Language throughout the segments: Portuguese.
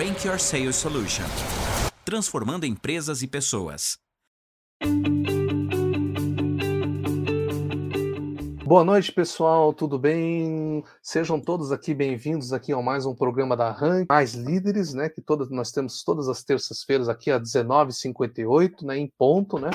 Rank Your Sales Solution transformando empresas e pessoas. Boa noite, pessoal, tudo bem? Sejam todos aqui bem-vindos aqui a mais um programa da Rank, mais líderes, né? Que todas, nós temos todas as terças-feiras aqui às 19h58, né? Em ponto, né?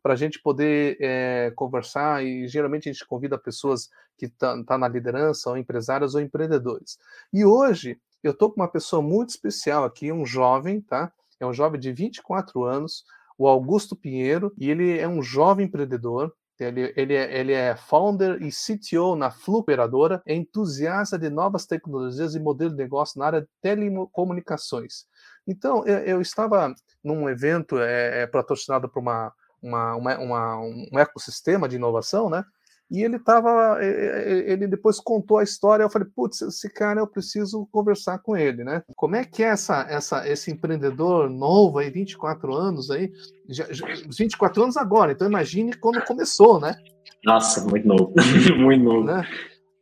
Para a gente poder é, conversar e geralmente a gente convida pessoas que estão tá, tá na liderança, ou empresários ou empreendedores. E hoje eu estou com uma pessoa muito especial aqui, um jovem, tá? É um jovem de 24 anos, o Augusto Pinheiro, e ele é um jovem empreendedor, ele, ele, é, ele é founder e CTO na Flu Operadora, é entusiasta de novas tecnologias e modelo de negócio na área de telecomunicações. Então, eu, eu estava num evento é, é patrocinado por uma, uma, uma, uma, um ecossistema de inovação, né? E ele estava, ele depois contou a história. Eu falei, putz, esse cara eu preciso conversar com ele, né? Como é que é essa, essa, esse empreendedor novo aí, 24 anos aí, já, já, 24 anos agora, então imagine quando começou, né? Nossa, muito novo, muito novo. Né?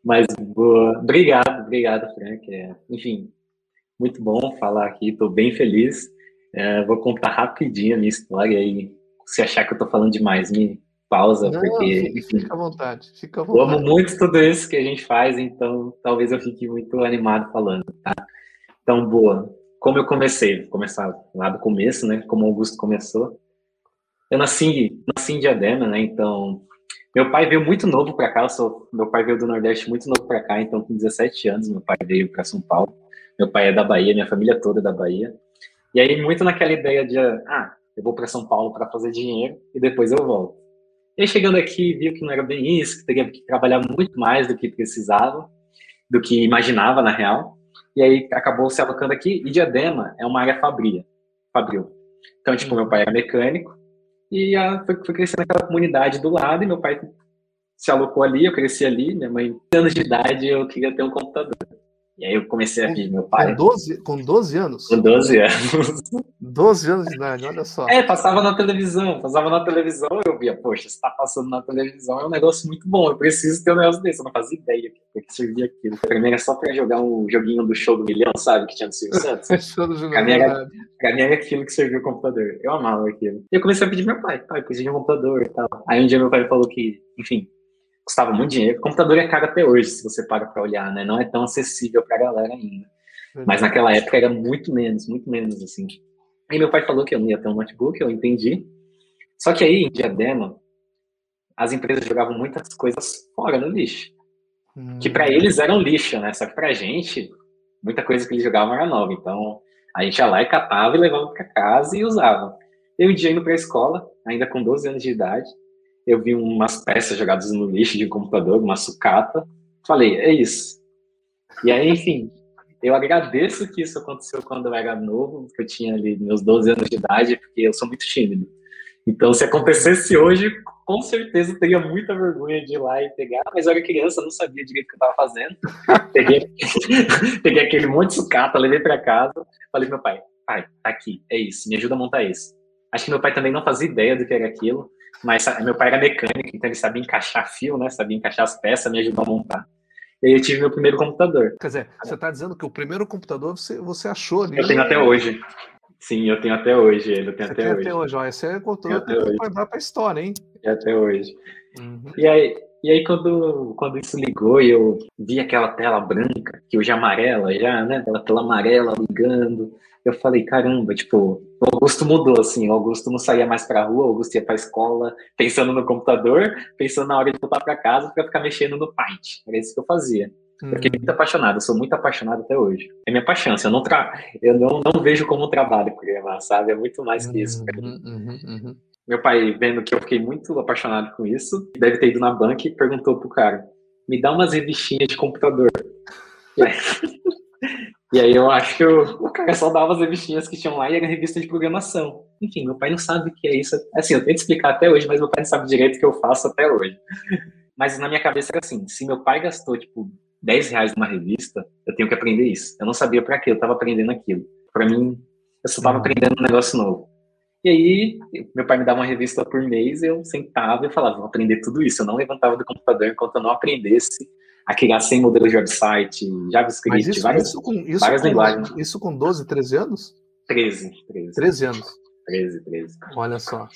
Mas boa, obrigado, obrigado, Frank. É, enfim, muito bom falar aqui, estou bem feliz. É, vou contar rapidinho a minha história aí. Se achar que eu estou falando demais, me pausa, Não, porque. Enfim, fica à vontade, fica à vontade. Eu amo muito tudo isso que a gente faz, então talvez eu fique muito animado falando, tá? Então, boa. Como eu comecei? Vou começar lá do começo, né? Como o Augusto começou. Eu nasci, nasci em Diadema, né? Então, meu pai veio muito novo para cá. Sou, meu pai veio do Nordeste muito novo para cá, então com 17 anos meu pai veio para São Paulo. Meu pai é da Bahia, minha família toda é da Bahia. E aí muito naquela ideia de, ah, eu vou para São Paulo para fazer dinheiro e depois eu volto. E chegando aqui, viu que não era bem isso, que teria que trabalhar muito mais do que precisava, do que imaginava, na real. E aí, acabou se alocando aqui. E Diadema é uma área fabria, fabril. Então, tipo, meu pai era mecânico e a, foi, foi crescendo aquela comunidade do lado e meu pai se alocou ali, eu cresci ali, minha mãe, anos de idade, eu queria ter um computador. E aí eu comecei a ver meu pai. Com 12, com 12 anos? Com 12 anos. 12 anos de idade, olha só. É, passava na televisão, passava na televisão, eu via, poxa, você tá passando na televisão, é um negócio muito bom, eu preciso ter um negócio desse, eu não fazia ideia porque que servia aquilo. Pra mim era só pra jogar um joguinho do show do milhão, sabe, que tinha no Silvio Santos. show do pra, mim era, pra mim era aquilo que servia o computador, eu amava aquilo. E eu comecei a pedir meu pai, pai, preciso de um computador e tal. Aí um dia meu pai falou que, enfim, custava muito dinheiro. O computador é caro até hoje, se você para para olhar, né? Não é tão acessível para a galera ainda. Mas naquela época era muito menos, muito menos, assim. Aí meu pai falou que eu não ia ter um notebook, eu entendi. Só que aí, em Diadema, as empresas jogavam muitas coisas fora no lixo. Hum. Que para eles eram lixo, né? Só que pra gente, muita coisa que eles jogavam era nova. Então, a gente ia lá e catava e levava para casa e usava. Eu um dia indo pra escola, ainda com 12 anos de idade, eu vi umas peças jogadas no lixo de um computador, uma sucata. Falei, é isso. E aí, enfim, eu agradeço que isso aconteceu quando eu era novo, que eu tinha ali meus 12 anos de idade, porque eu sou muito tímido. Então, se acontecesse hoje, com certeza teria muita vergonha de ir lá e pegar, mas eu era criança, não sabia direito o que eu estava fazendo. Peguei, peguei aquele monte de sucata, levei para casa, falei meu pai, pai, tá aqui, é isso, me ajuda a montar isso. Acho que meu pai também não fazia ideia do que era aquilo, mas meu pai era mecânico, então ele sabia encaixar fio, né? Sabia encaixar as peças, me ajudou a montar. E aí eu tive meu primeiro computador. Quer dizer, você está dizendo que o primeiro computador você, você achou ali? Eu tenho até hoje. Sim, eu tenho até hoje. Eu tenho você até hoje. até hoje, é computador que vai dar para a história, hein? Até hoje. Uhum. E aí, e aí quando, quando isso ligou e eu vi aquela tela branca, que hoje é amarela já, né? Aquela tela amarela ligando eu falei, caramba, tipo, o Augusto mudou, assim, o Augusto não saía mais pra rua, o Augusto ia pra escola, pensando no computador, pensando na hora de voltar pra casa pra ficar mexendo no Paint. Era isso que eu fazia. Eu fiquei hum. muito apaixonado, eu sou muito apaixonado até hoje. É minha paixão, assim, eu não, tra... eu não, não vejo como um trabalho programar, sabe? É muito mais que isso mim. Uhum, uhum, uhum. Meu pai, vendo que eu fiquei muito apaixonado com isso, deve ter ido na banca e perguntou pro cara, me dá umas revistinhas de computador. E aí eu acho que o, o cara só dava as revistinhas que tinham lá e era revista de programação. Enfim, meu pai não sabe o que é isso. Assim, eu tento explicar até hoje, mas meu pai não sabe direito o que eu faço até hoje. Mas na minha cabeça era assim, se meu pai gastou, tipo, 10 reais numa revista, eu tenho que aprender isso. Eu não sabia para quê, eu estava aprendendo aquilo. Para mim, eu só estava uhum. aprendendo um negócio novo. E aí, meu pai me dava uma revista por mês, eu sentava e falava, vou aprender tudo isso. Eu não levantava do computador enquanto eu não aprendesse a criar 100 modelos de website, JavaScript, isso, várias, isso com, isso várias com, linguagens. Isso com 12, 13 anos? 13, 13. 13 anos. 13, 13. Olha só.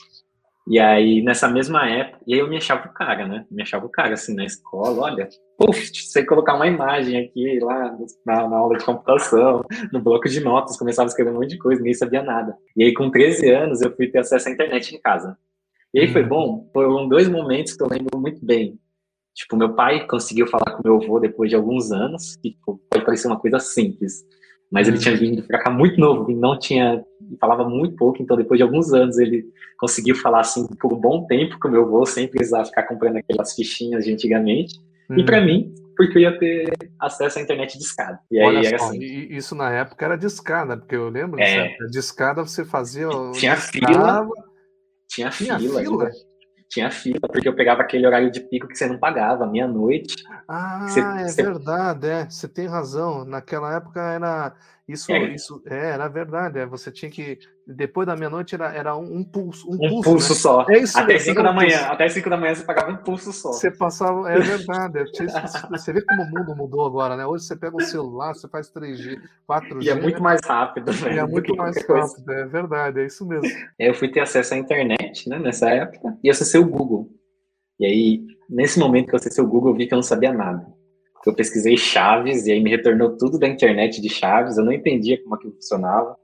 E aí, nessa mesma época, e aí eu me achava o cara, né? Me achava o cara, assim, na escola, olha, puf, sei colocar uma imagem aqui lá na, na, aula de computação, no bloco de notas, começava a escrever um monte de coisa, ninguém sabia nada. E aí, com 13 anos, eu fui ter acesso à internet em casa. E aí foi uhum. bom, foram dois momentos que eu lembro muito bem. Tipo, meu pai conseguiu falar com meu avô depois de alguns anos, que tipo, pode parecer uma coisa simples, mas ele tinha vindo pra cá muito novo e não tinha, falava muito pouco, então depois de alguns anos ele conseguiu falar assim por um bom tempo com o meu avô, sem precisar ficar comprando aquelas fichinhas de antigamente. Hum. E para mim, porque eu ia ter acesso à internet de escada. E aí Olha era só, assim. isso na época era de escada, porque eu lembro, é. de escada você fazia. Tinha fila. Tinha, tinha fila. fila tinha fila, porque eu pegava aquele horário de pico que você não pagava, meia-noite. Ah, você, é você... verdade, é. Você tem razão. Naquela época era isso, é. isso é, era verdade. É, você tinha que depois da meia-noite era, era um, pulso, um, um pulso, pulso né? só. É isso até 5 da um manhã, pulso. até 5 da manhã você pagava um pulso só. Você passava, é verdade. você vê como o mundo mudou agora, né? Hoje você pega um celular, você faz 3G, 4G. E é muito mais rápido, E é muito mais rápido, é verdade, é isso mesmo. Eu fui ter acesso à internet, né, nessa época, e acessei o Google. E aí, nesse momento que eu acessei o Google, eu vi que eu não sabia nada. Eu pesquisei chaves, e aí me retornou tudo da internet de chaves, eu não entendia como aquilo funcionava.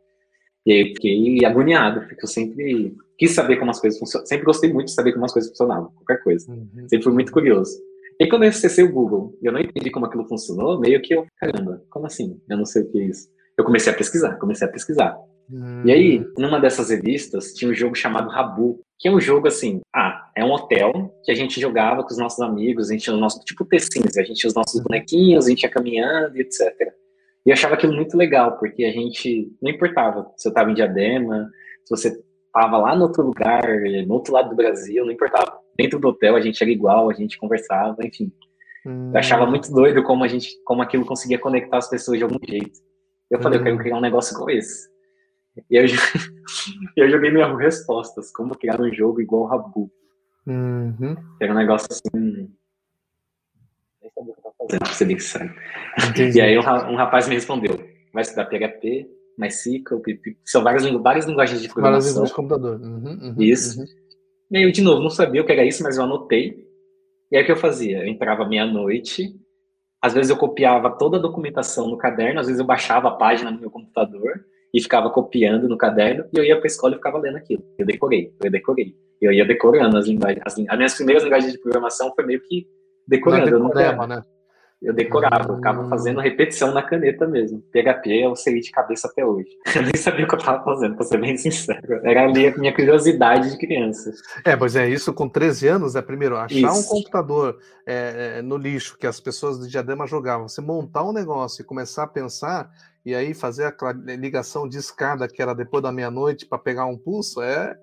E aí eu fiquei agoniado, porque eu sempre quis saber como as coisas funcionam. Sempre gostei muito de saber como as coisas funcionavam, qualquer coisa. Uhum. Sempre fui muito curioso. E quando eu acessei o Google e eu não entendi como aquilo funcionou, meio que eu, caramba, como assim? Eu não sei o que é isso. Eu comecei a pesquisar, comecei a pesquisar. Uhum. E aí, numa dessas revistas, tinha um jogo chamado Rabu, que é um jogo assim, ah, é um hotel que a gente jogava com os nossos amigos, a gente tinha o nosso, tipo The Sims, a gente tinha os nossos bonequinhos, a gente ia caminhando e etc. E eu achava aquilo muito legal, porque a gente, não importava se eu estava em Diadema, se você estava lá no outro lugar, no outro lado do Brasil, não importava. Dentro do hotel a gente era igual, a gente conversava, enfim. Hum. Eu achava muito doido como a gente, como aquilo conseguia conectar as pessoas de algum jeito. Eu falei, hum. eu quero criar um negócio como esse. E eu, eu joguei minhas respostas, como criar um jogo igual o Rabu. Uhum. Era um negócio assim. Nem sabia o que eu tava fazendo, pra ser bem sério. E aí um, um, rapaz me respondeu: vai estudar PHP, MySQL. São várias, várias linguagens de programação. Várias linguagens de computador. Uhum, uhum, isso. Uhum. E aí eu, de novo, não sabia o que era isso, mas eu anotei. E aí o que eu fazia? Eu entrava meia-noite, às vezes eu copiava toda a documentação no caderno, às vezes eu baixava a página no meu computador e ficava copiando no caderno, e eu ia para a escola e ficava lendo aquilo. Eu decorei, eu decorei. Eu ia decorando as linguagens. As, as minhas primeiras linguagens de programação foi meio que decorando. eu, decorava, né? eu decorava, eu ficava fazendo repetição na caneta mesmo. PHP eu sei de cabeça até hoje. Eu nem sabia o que eu estava fazendo, para ser bem sincero. Era ali a minha curiosidade de criança. É, pois é, isso com 13 anos, é primeiro, achar isso. um computador é, é, no lixo que as pessoas do Diadema jogavam, você montar um negócio e começar a pensar, e aí fazer a ligação de escada que era depois da meia-noite para pegar um pulso, é,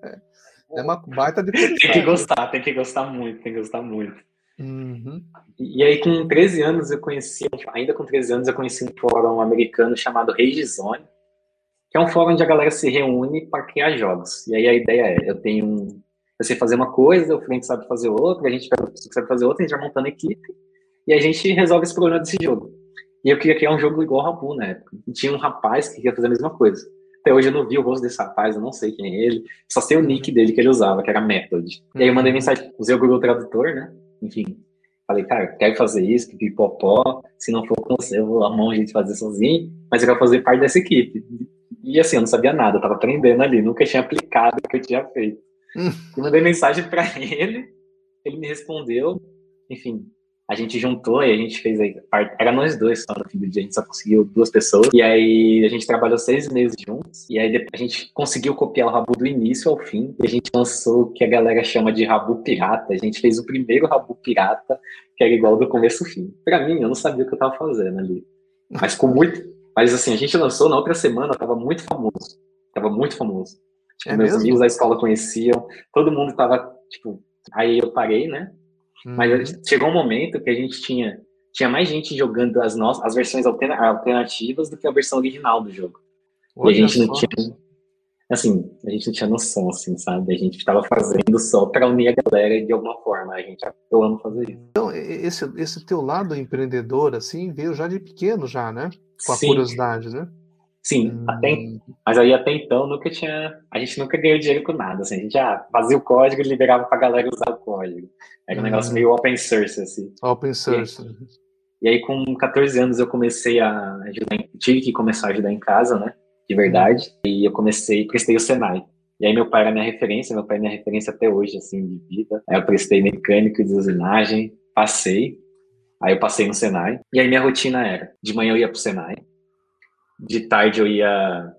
é uma baita de Tem que gostar, tem que gostar muito, tem que gostar muito. Uhum. E, e, aí, com 13 anos, eu conheci, ainda com 13 anos, eu conheci um fórum americano chamado Rage Zone, que é um fórum onde a galera se reúne para criar jogos. E aí a ideia é, eu tenho um, eu sei fazer uma coisa, o cliente sabe fazer outra, a gente sabe fazer outra, a gente vai montando equipe, e a gente resolve esse problema desse jogo. E eu queria criar um jogo igual ao Rabu na época. E tinha um rapaz que queria fazer a mesma coisa. Até hoje eu não vi o rosto desse rapaz, eu não sei quem é ele. Só sei o nick dele que ele usava, que era Method. E aí eu mandei mensagem, usei o Google Tradutor, né? Enfim, falei, cara, quero fazer isso, pipopó. Se não for com você, eu vou arrumar um jeito de fazer sozinho, mas eu quero fazer parte dessa equipe. E assim, eu não sabia nada, eu tava aprendendo ali, nunca tinha aplicado o que eu tinha feito. Hum. E mandei mensagem para ele, ele me respondeu, enfim, a gente juntou e a gente fez aí, era nós dois só no fim do dia, a gente só conseguiu duas pessoas, e aí a gente trabalhou seis meses juntos, e aí a gente conseguiu copiar o Rabu do início ao fim, e a gente lançou o que a galera chama de Rabu Pirata, a gente fez o primeiro Rabu Pirata, que era igual do começo ao fim. Pra mim, eu não sabia o que eu tava fazendo ali, mas com muito, mas assim, a gente lançou na outra semana, tava muito famoso, tava muito famoso. Tipo, é meus mesmo? amigos da escola conheciam, todo mundo tava, tipo, aí eu parei, né, mas uhum. chegou um momento que a gente tinha, tinha mais gente jogando as, nossas, as versões alternativas do que a versão original do jogo. Olha e a gente não tinha. assim, a gente não tinha noção, assim, sabe? A gente estava fazendo só para unir a galera de alguma forma. A gente, eu amo fazer isso. Então, esse, esse teu lado empreendedor, assim, veio já de pequeno, já, né? Com a Sim. curiosidade, né? Sim, hum. até, mas aí até então nunca tinha. A gente nunca ganhou dinheiro com nada. Assim, a gente já fazia o código e liberava pra galera usar o código. Era um hum. negócio meio open source, assim. Open source. E, e aí, com 14 anos, eu comecei a ajudar. Tive que começar a ajudar em casa, né? de verdade. E eu comecei, prestei o Senai. E aí meu pai era minha referência, meu pai é minha referência até hoje, assim, de vida. Aí eu prestei mecânico de usinagem, passei. Aí eu passei no Senai. E aí minha rotina era, de manhã eu ia pro Senai, de tarde eu ia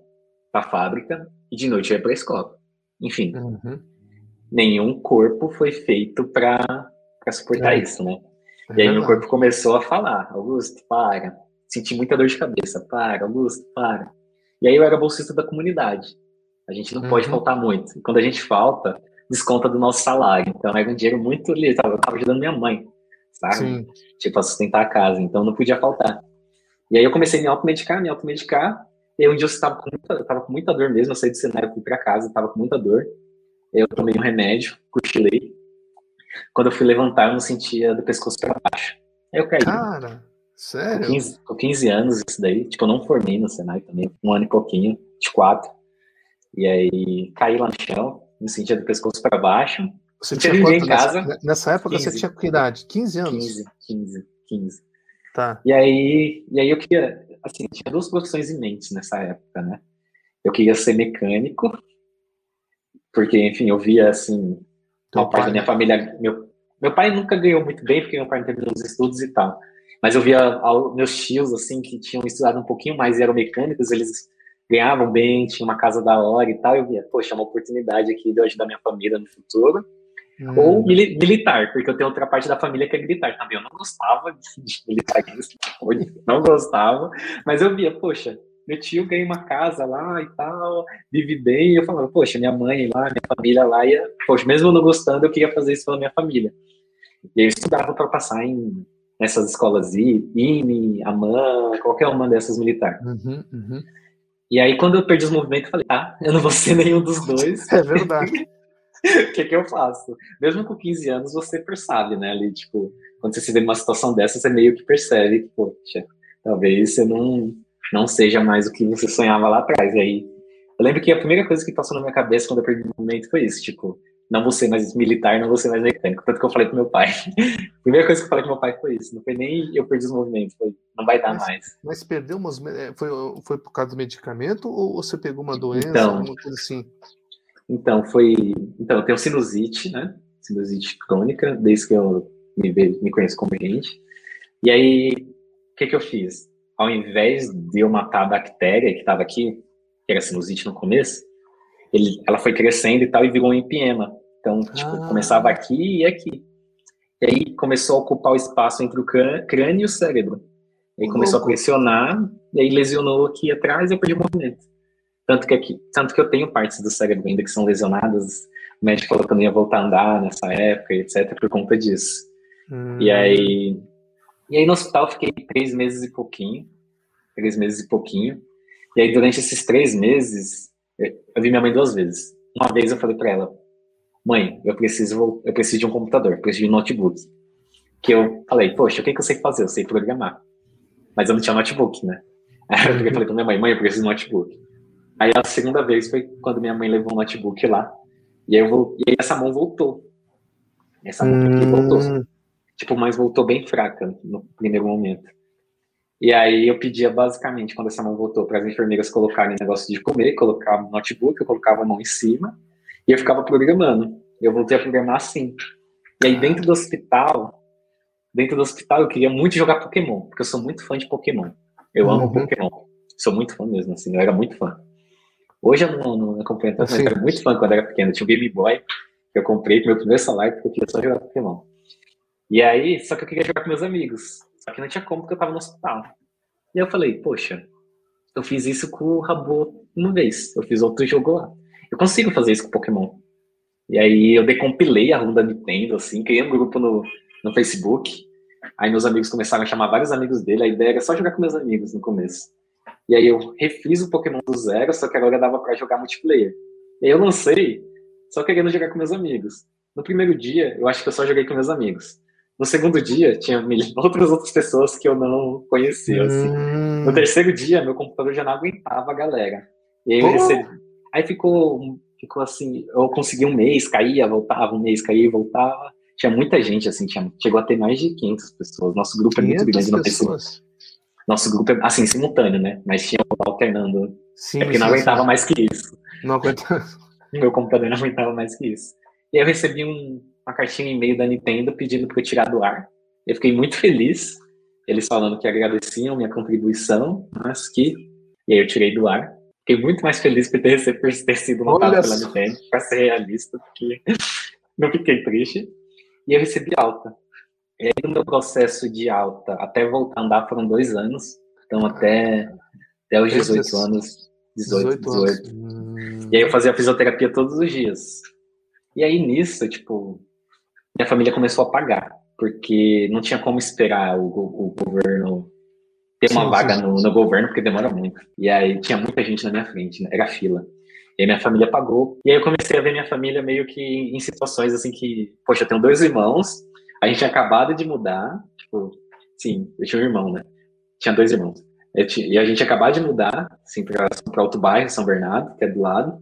pra fábrica e de noite eu ia pra escola. Enfim, uhum. nenhum corpo foi feito para suportar é. isso, né? E aí meu corpo começou a falar, Augusto, para. Senti muita dor de cabeça, para, Augusto, para. E aí eu era bolsista da comunidade. A gente não uhum. pode faltar muito. E quando a gente falta, desconta do nosso salário. Então era um dinheiro muito. Eu estava ajudando minha mãe, sabe? Sim. Tipo, a sustentar a casa. Então não podia faltar. E aí eu comecei a me automedicar, me automedicar. E um dia eu estava com muita, tava com muita dor mesmo. Eu saí do cenário, fui para casa, estava com muita dor. Eu tomei um remédio, cochilei. Quando eu fui levantar, eu não sentia do pescoço para baixo. Aí eu caí. Cara. Sério? Com 15, com 15 anos isso daí. Tipo, eu não formei no Senai também, um ano e pouquinho, de quatro. E aí caí lá no chão, me sentia do pescoço para baixo. Você tinha ninguém em casa. Nessa, nessa época 15. você tinha que idade? 15 anos? 15, 15, 15. Tá. E aí, e aí eu queria, assim, tinha duas profissões em mente nessa época, né? Eu queria ser mecânico, porque, enfim, eu via, assim, a parte da minha família, meu, meu pai nunca ganhou muito bem, porque meu pai não terminou os estudos e tal. Mas eu via meus tios, assim, que tinham estudado um pouquinho mais e eram mecânicos, eles ganhavam bem, tinham uma casa da hora e tal. Eu via, poxa, é uma oportunidade aqui de eu ajudar minha família no futuro. Hum. Ou mili militar, porque eu tenho outra parte da família que é militar também. Eu não gostava de, de militar, não gostava, mas eu via, poxa, meu tio ganha uma casa lá e tal, vive bem. E eu falava, poxa, minha mãe lá, minha família lá, e, poxa, mesmo não gostando, eu queria fazer isso pela minha família. E aí eu estudava para passar em nessas escolas IME, AMAN, qualquer uma dessas militares. Uhum, uhum. E aí, quando eu perdi os movimentos, eu falei, ah, eu não vou ser nenhum dos dois. É verdade. O que, que eu faço? Mesmo com 15 anos, você percebe, né? Ali, tipo, quando você se vê numa situação dessa, você meio que percebe que, poxa, talvez você não, não seja mais o que você sonhava lá atrás. E aí, eu lembro que a primeira coisa que passou na minha cabeça quando eu perdi o movimento foi isso, tipo, não vou ser mais militar, não vou ser mais mecânico. Tanto que eu falei pro meu pai. a primeira coisa que eu falei pro meu pai foi isso. Não foi nem eu perdi os movimentos, foi não vai dar mas, mais. Mas perdeu umas. É, foi, foi por causa do medicamento ou você pegou uma doença, então, alguma coisa assim? Então, foi. Então, eu tenho sinusite, né? Sinusite crônica, desde que eu me, me conheço como gente. E aí, o que, que eu fiz? Ao invés de eu matar a bactéria que estava aqui, que era sinusite no começo, ele, ela foi crescendo e tal e virou um empiema. Então, tipo, ah. começava aqui e aqui. E aí começou a ocupar o espaço entre o crânio e o cérebro. E aí começou a pressionar, e aí lesionou aqui atrás e eu perdi o movimento. Tanto que, aqui, tanto que eu tenho partes do cérebro ainda que são lesionadas. O médico falou que eu não ia voltar a andar nessa época, etc., por conta disso. Hum. E aí. E aí no hospital fiquei três meses e pouquinho. Três meses e pouquinho. E aí durante esses três meses, eu vi minha mãe duas vezes. Uma vez eu falei para ela, mãe, eu preciso, eu preciso de um computador, preciso de um notebook. Que eu falei, poxa, o que, que eu sei fazer? Eu sei programar. Mas eu não tinha notebook, né? Aí eu falei pra minha mãe, mãe, eu preciso de um notebook. Aí a segunda vez foi quando minha mãe levou um notebook lá. E aí, eu vou, e aí essa mão voltou. Essa mão aqui hum. voltou. Tipo, mas voltou bem fraca no primeiro momento. E aí eu pedia basicamente, quando essa mão voltou, para as enfermeiras colocarem negócio de comer, colocava o notebook, eu colocava a mão em cima e eu ficava programando. Eu voltei a programar assim. E aí dentro do hospital, dentro do hospital eu queria muito jogar Pokémon, porque eu sou muito fã de Pokémon. Eu uhum. amo Pokémon. Sou muito fã mesmo, assim, eu era muito fã. Hoje eu não, não acompanho tanto, mas eu era muito fã quando era pequeno. Eu tinha um Game Boy que eu comprei pro meu primeiro salário porque eu queria só jogar Pokémon. E aí, só que eu queria jogar com meus amigos. Só que não tinha como porque eu tava no hospital. E eu falei, poxa, eu fiz isso com o Rabo uma vez. Eu fiz outro jogo lá. Eu consigo fazer isso com Pokémon. E aí eu decompilei a runda Nintendo, assim, criei um grupo no, no Facebook. Aí meus amigos começaram a chamar vários amigos dele. A ideia era só jogar com meus amigos no começo. E aí eu refiz o Pokémon do zero, só que agora dava para jogar multiplayer. E aí eu lancei só querendo jogar com meus amigos. No primeiro dia, eu acho que eu só joguei com meus amigos. No segundo dia, tinha outras outras pessoas que eu não conhecia. Assim. Hum. No terceiro dia, meu computador já não aguentava a galera. E aí, recebi... aí ficou, ficou assim, eu consegui um mês, caía, voltava, um mês, caía e voltava. Tinha muita gente, assim, tinha, chegou a ter mais de 500 pessoas. Nosso grupo é muito grande no Facebook. Nosso grupo é, assim, simultâneo, né? Mas tinha alternando. Sim, é porque sim, não aguentava sim. mais que isso. Não aguentava. Meu computador não aguentava mais que isso. E aí eu recebi um, uma cartinha e-mail da Nintendo pedindo para eu tirar do ar. Eu fiquei muito feliz. Eles falando que agradeciam minha contribuição, mas que. E aí eu tirei do ar. Fiquei muito mais feliz por ter, por ter sido notado pela Nintendo, para ser realista, porque não fiquei triste. E eu recebi alta. E aí, no meu processo de alta, até voltar a andar, foram dois anos. Então, até, até os 18 anos. 18, 18. 18. Hum. E aí eu fazia fisioterapia todos os dias. E aí nisso, tipo, minha família começou a pagar, porque não tinha como esperar o, o, o governo ter uma sim, vaga sim, no, no, governo, porque demora muito. E aí tinha muita gente na minha frente, né? era fila. E aí minha família pagou. E aí eu comecei a ver minha família meio que em situações assim que, poxa, eu tenho dois irmãos, a gente tinha acabado de mudar, tipo, sim, eu tinha um irmão, né? Tinha dois irmãos. Tinha, e a gente acabou de mudar, assim, para outro bairro, São Bernardo, que é do lado.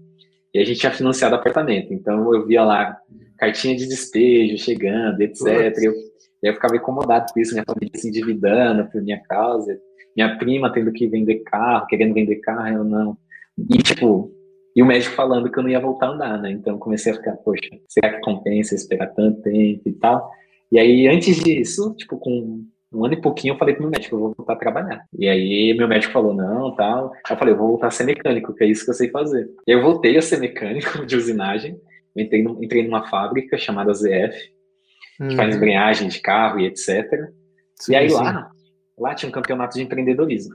E a gente tinha financiado apartamento. Então eu via lá cartinha de despejo chegando, etc. Eu, eu ficava incomodado com isso, minha família se endividando por minha causa, minha prima tendo que vender carro, querendo vender carro, eu não. E tipo, e o médico falando que eu não ia voltar a andar, né? Então comecei a ficar, poxa, será que compensa esperar tanto tempo e tal? E aí, antes disso, tipo, com um ano e pouquinho, eu falei pro meu médico, eu vou voltar a trabalhar. E aí, meu médico falou, não, tal. Aí eu falei, eu vou voltar a ser mecânico, que é isso que eu sei fazer. E eu voltei a ser mecânico de usinagem. Entrei, no, entrei numa fábrica chamada ZF, que faz uhum. embreagem de carro e etc. Sim, e aí lá, lá tinha um campeonato de empreendedorismo.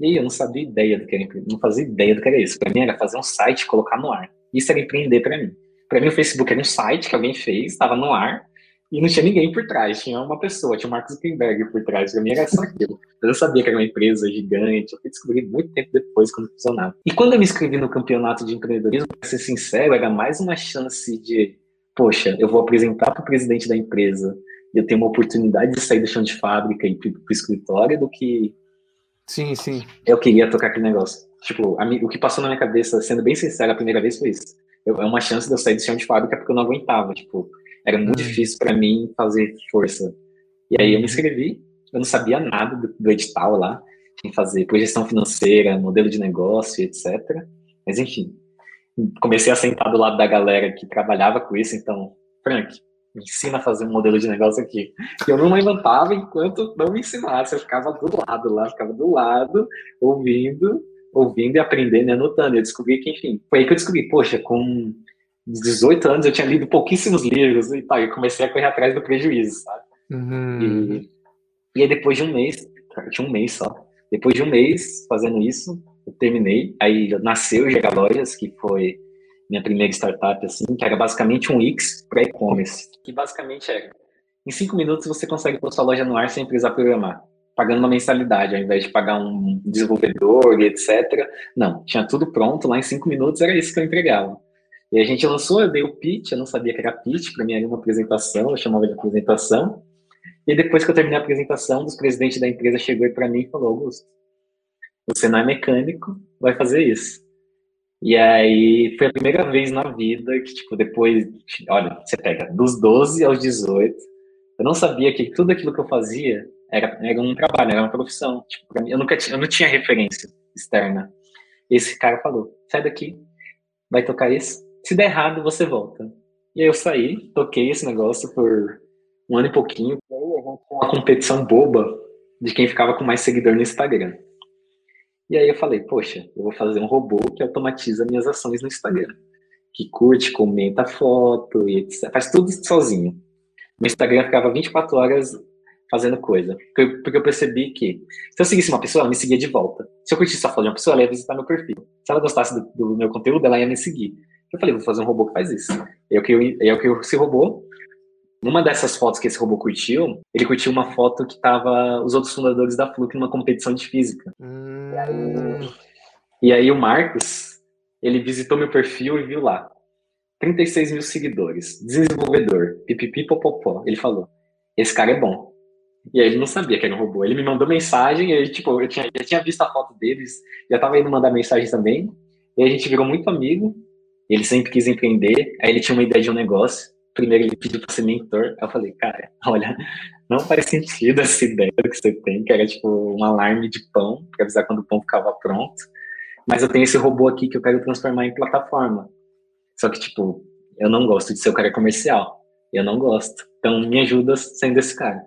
E aí eu não sabia ideia do que era não fazia ideia do que era isso. Para mim era fazer um site e colocar no ar. Isso era empreender para mim. Para mim o Facebook era um site que alguém fez, estava no ar, e não tinha ninguém por trás, tinha uma pessoa, tinha o Marcos Zuckerberg por trás. Pra mim era só aquilo. Eu não sabia que era uma empresa gigante, eu fui descobrir muito tempo depois como funcionava. E quando eu me inscrevi no campeonato de empreendedorismo, pra ser sincero, era mais uma chance de, poxa, eu vou apresentar para o presidente da empresa e eu tenho uma oportunidade de sair do chão de fábrica e ir pro escritório do que. Sim, sim. Eu queria tocar aquele negócio. Tipo, a, o que passou na minha cabeça, sendo bem sincero, a primeira vez foi isso. é uma chance de eu sair do chão de fábrica porque eu não aguentava. Tipo, era muito hum. difícil para mim fazer força. E aí eu me inscrevi, eu não sabia nada do, do edital lá, que fazer projeção financeira, modelo de negócio, etc. Mas enfim, comecei a sentar do lado da galera que trabalhava com isso, então, Frank, me ensina a fazer um modelo de negócio aqui. E eu não levantava enquanto não me ensinasse, eu ficava do lado lá, ficava do lado, ouvindo, ouvindo e aprendendo e anotando. Eu descobri que, enfim, foi aí que eu descobri, poxa, com 18 anos eu tinha lido pouquíssimos livros e tal, e comecei a correr atrás do prejuízo, sabe? Uhum. E, e aí depois de um mês, tinha um mês só, depois de um mês fazendo isso, eu terminei, aí nasceu o Gega Lojas, que foi minha primeira startup, assim, que era basicamente um X para e-commerce, que basicamente era, em cinco minutos você consegue pôr sua loja no ar sem precisar programar, pagando uma mensalidade, ao invés de pagar um desenvolvedor e etc. Não, tinha tudo pronto, lá em cinco minutos era isso que eu entregava. E a gente lançou, eu dei o pitch, eu não sabia que era pitch, para mim era uma apresentação, eu chamava de apresentação. E depois que eu terminei a apresentação, o presidente da empresa chegou para mim e falou: Augusto, você não é mecânico, vai fazer isso. E aí foi a primeira vez na vida que, tipo, depois, olha, você pega dos 12 aos 18, eu não sabia que tudo aquilo que eu fazia era, era um trabalho, era uma profissão. Tipo, mim, eu, nunca tinha, eu não tinha referência externa. Esse cara falou: sai daqui, vai tocar isso, se der errado, você volta. E aí eu saí, toquei esse negócio por um ano e pouquinho. E aí uma competição boba de quem ficava com mais seguidor no Instagram. E aí eu falei, poxa, eu vou fazer um robô que automatiza minhas ações no Instagram. Que curte, comenta foto e etc. Faz tudo sozinho. Meu Instagram ficava 24 horas fazendo coisa. Porque eu percebi que se eu seguisse uma pessoa, ela me seguia de volta. Se eu curtisse a foto de uma pessoa, ela ia visitar meu perfil. Se ela gostasse do, do meu conteúdo, ela ia me seguir. Eu falei, vou fazer um robô que faz isso. Eu que eu criei esse robô. Numa dessas fotos que esse robô curtiu, ele curtiu uma foto que tava os outros fundadores da Fluke numa competição de física. Hum. E aí, e aí o Marcos, ele visitou meu perfil e viu lá. 36 mil seguidores, desenvolvedor, pipipipopopó. Ele falou, esse cara é bom. E aí ele não sabia que era um robô. Ele me mandou mensagem, e aí, tipo, eu tinha, já tinha visto a foto deles, já tava indo mandar mensagem também. E a gente virou muito amigo. Ele sempre quis empreender. Aí ele tinha uma ideia de um negócio. Primeiro ele pediu para ser mentor. Aí eu falei, cara, olha, não faz sentido essa ideia que você tem, que era tipo um alarme de pão, para avisar quando o pão ficava pronto. Mas eu tenho esse robô aqui que eu quero transformar em plataforma. Só que, tipo, eu não gosto de ser o cara comercial. Eu não gosto. Então, me ajuda sendo esse cara.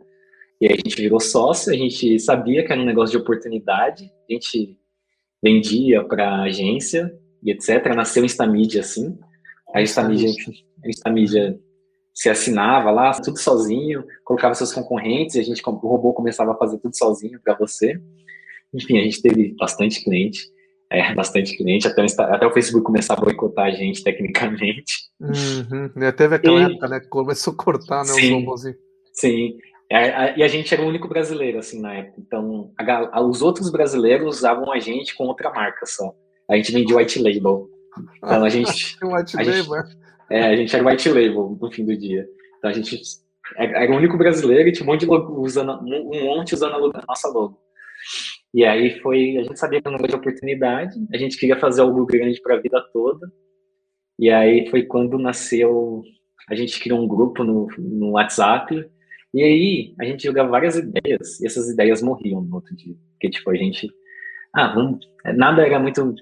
E aí a gente virou sócio, a gente sabia que era um negócio de oportunidade, a gente vendia para agência e etc. Nasceu Instamídia assim. A Instamídia, a Instamídia se assinava lá, tudo sozinho, colocava seus concorrentes e a gente, o robô começava a fazer tudo sozinho para você. Enfim, a gente teve bastante cliente, é, bastante cliente, até o, até o Facebook começar a boicotar a gente tecnicamente. Uhum. Teve aquela e, época, né, que começou a cortar, né, sim, os robôzinhos. Sim, é, e a gente era o único brasileiro, assim, na época. Então, a, os outros brasileiros usavam a gente com outra marca só. A gente vendia white label. Então, a gente... white a label? Gente, é, a gente era white label no fim do dia. Então, a gente era o único brasileiro e tinha um monte de logo usando, um monte usando a nossa logo. E aí foi, a gente sabia que era uma grande oportunidade, a gente queria fazer algo grande para a vida toda. E aí foi quando nasceu, a gente criou um grupo no, no WhatsApp e aí, a gente jogava várias ideias, e essas ideias morriam no outro dia. Porque, tipo, a gente. Ah, vamos. Nada era muito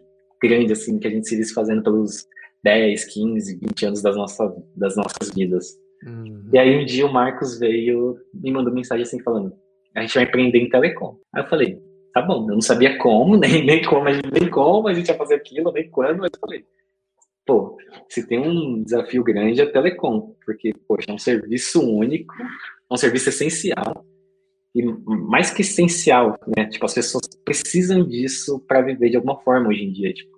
grande, assim, que a gente se visse fazendo pelos 10, 15, 20 anos das, nossa, das nossas vidas. Uhum. E aí, um dia, o Marcos veio me mandou mensagem assim, falando: a gente vai empreender em telecom. Aí eu falei: tá bom, eu não sabia como, nem, nem, como, nem como a gente ia fazer aquilo, nem quando, mas eu falei: pô, se tem um desafio grande é telecom, porque, poxa, é um serviço único é um serviço essencial. E mais que essencial, né? Tipo, as pessoas precisam disso para viver de alguma forma hoje em dia. Tipo,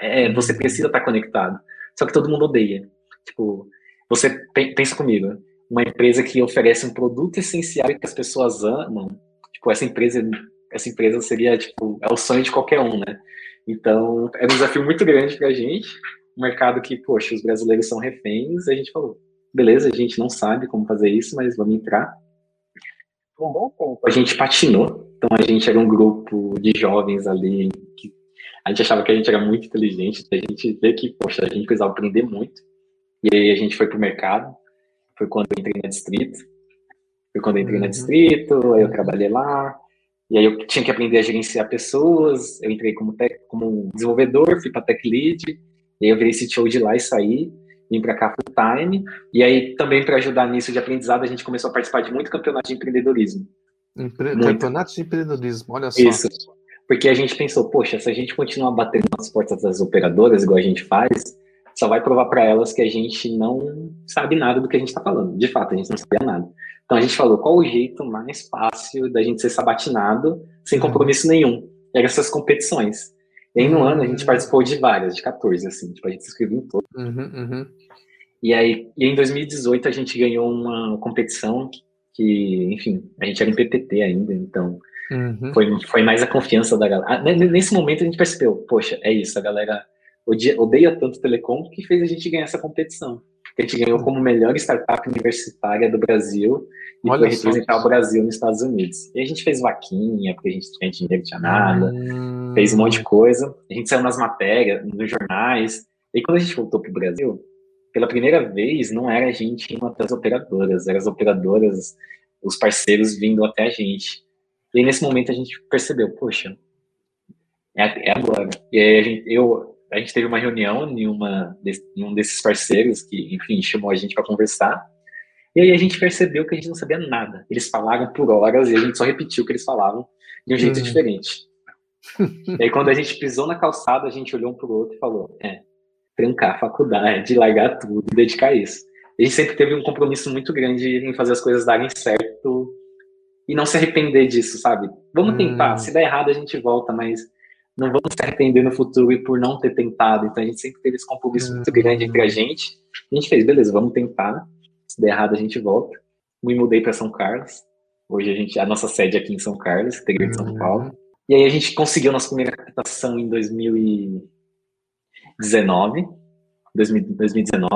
é, você precisa estar conectado. Só que todo mundo odeia. Tipo, você pensa comigo, uma empresa que oferece um produto essencial que as pessoas amam, tipo, essa empresa, essa empresa seria, tipo, é o sonho de qualquer um, né? Então, é um desafio muito grande pra gente, um mercado que, poxa, os brasileiros são reféns, a gente falou, beleza, a gente não sabe como fazer isso, mas vamos entrar. Um bom ponto. A gente patinou, então a gente era um grupo de jovens ali que a gente achava que a gente era muito inteligente, a gente vê que, poxa, a gente precisava aprender muito. E aí a gente foi pro mercado, foi quando eu entrei na Distrito. Foi quando eu entrei na uhum. Distrito, aí eu trabalhei lá, e aí eu tinha que aprender a gerenciar pessoas, eu entrei como, tech, como desenvolvedor, fui para Tech Lead, e aí eu virei CTO de lá e saí vim para cá full time. E aí, também para ajudar nisso de aprendizado, a gente começou a participar de muito campeonato de empreendedorismo. Empre... Campeonato de empreendedorismo, olha só. Isso. Porque a gente pensou, poxa, se a gente continuar batendo nas portas das operadoras, igual a gente faz, só vai provar para elas que a gente não sabe nada do que a gente está falando. De fato, a gente não sabia nada. Então a gente falou, qual o jeito mais fácil da gente ser sabatinado sem uhum. compromisso nenhum? Eram essas competições. E aí, no ano, a gente uhum. participou de várias, de 14, assim, tipo, a gente se inscreveu em todas. Uhum, uhum. E aí, e em 2018, a gente ganhou uma competição que, enfim, a gente era em PPT ainda, então uhum. foi, foi mais a confiança da galera. Ah, nesse momento, a gente percebeu, poxa, é isso, a galera odeia, odeia tanto Telecom que fez a gente ganhar essa competição. A gente ganhou como melhor startup universitária do Brasil e Olha foi representar o Brasil nos Estados Unidos. E a gente fez vaquinha, porque a gente tinha dinheiro, tinha nada, hum. fez um monte de coisa. A gente saiu nas matérias, nos jornais. E quando a gente voltou para o Brasil, pela primeira vez, não era a gente indo até as operadoras, eram as operadoras, os parceiros vindo até a gente. E nesse momento a gente percebeu, poxa, é, é agora. E aí a gente, eu, a gente teve uma reunião em, uma, em um desses parceiros que, enfim, chamou a gente para conversar. E aí a gente percebeu que a gente não sabia nada. Eles falaram por horas e a gente só repetiu o que eles falavam de um jeito hum. diferente. e aí quando a gente pisou na calçada, a gente olhou um pro outro e falou: é, trancar a faculdade, largar tudo dedicar isso. A gente sempre teve um compromisso muito grande em fazer as coisas darem certo e não se arrepender disso, sabe? Vamos tentar, hum. se der errado a gente volta, mas não vamos se arrepender no futuro e por não ter tentado. Então a gente sempre teve esse compromisso muito uhum. grande entre a gente. A gente fez, beleza, vamos tentar. Se der errado, a gente volta. Me mudei para São Carlos. Hoje a gente, a nossa sede é aqui em São Carlos, interior de São uhum. Paulo. E aí a gente conseguiu nossa primeira captação em 2019, 2019.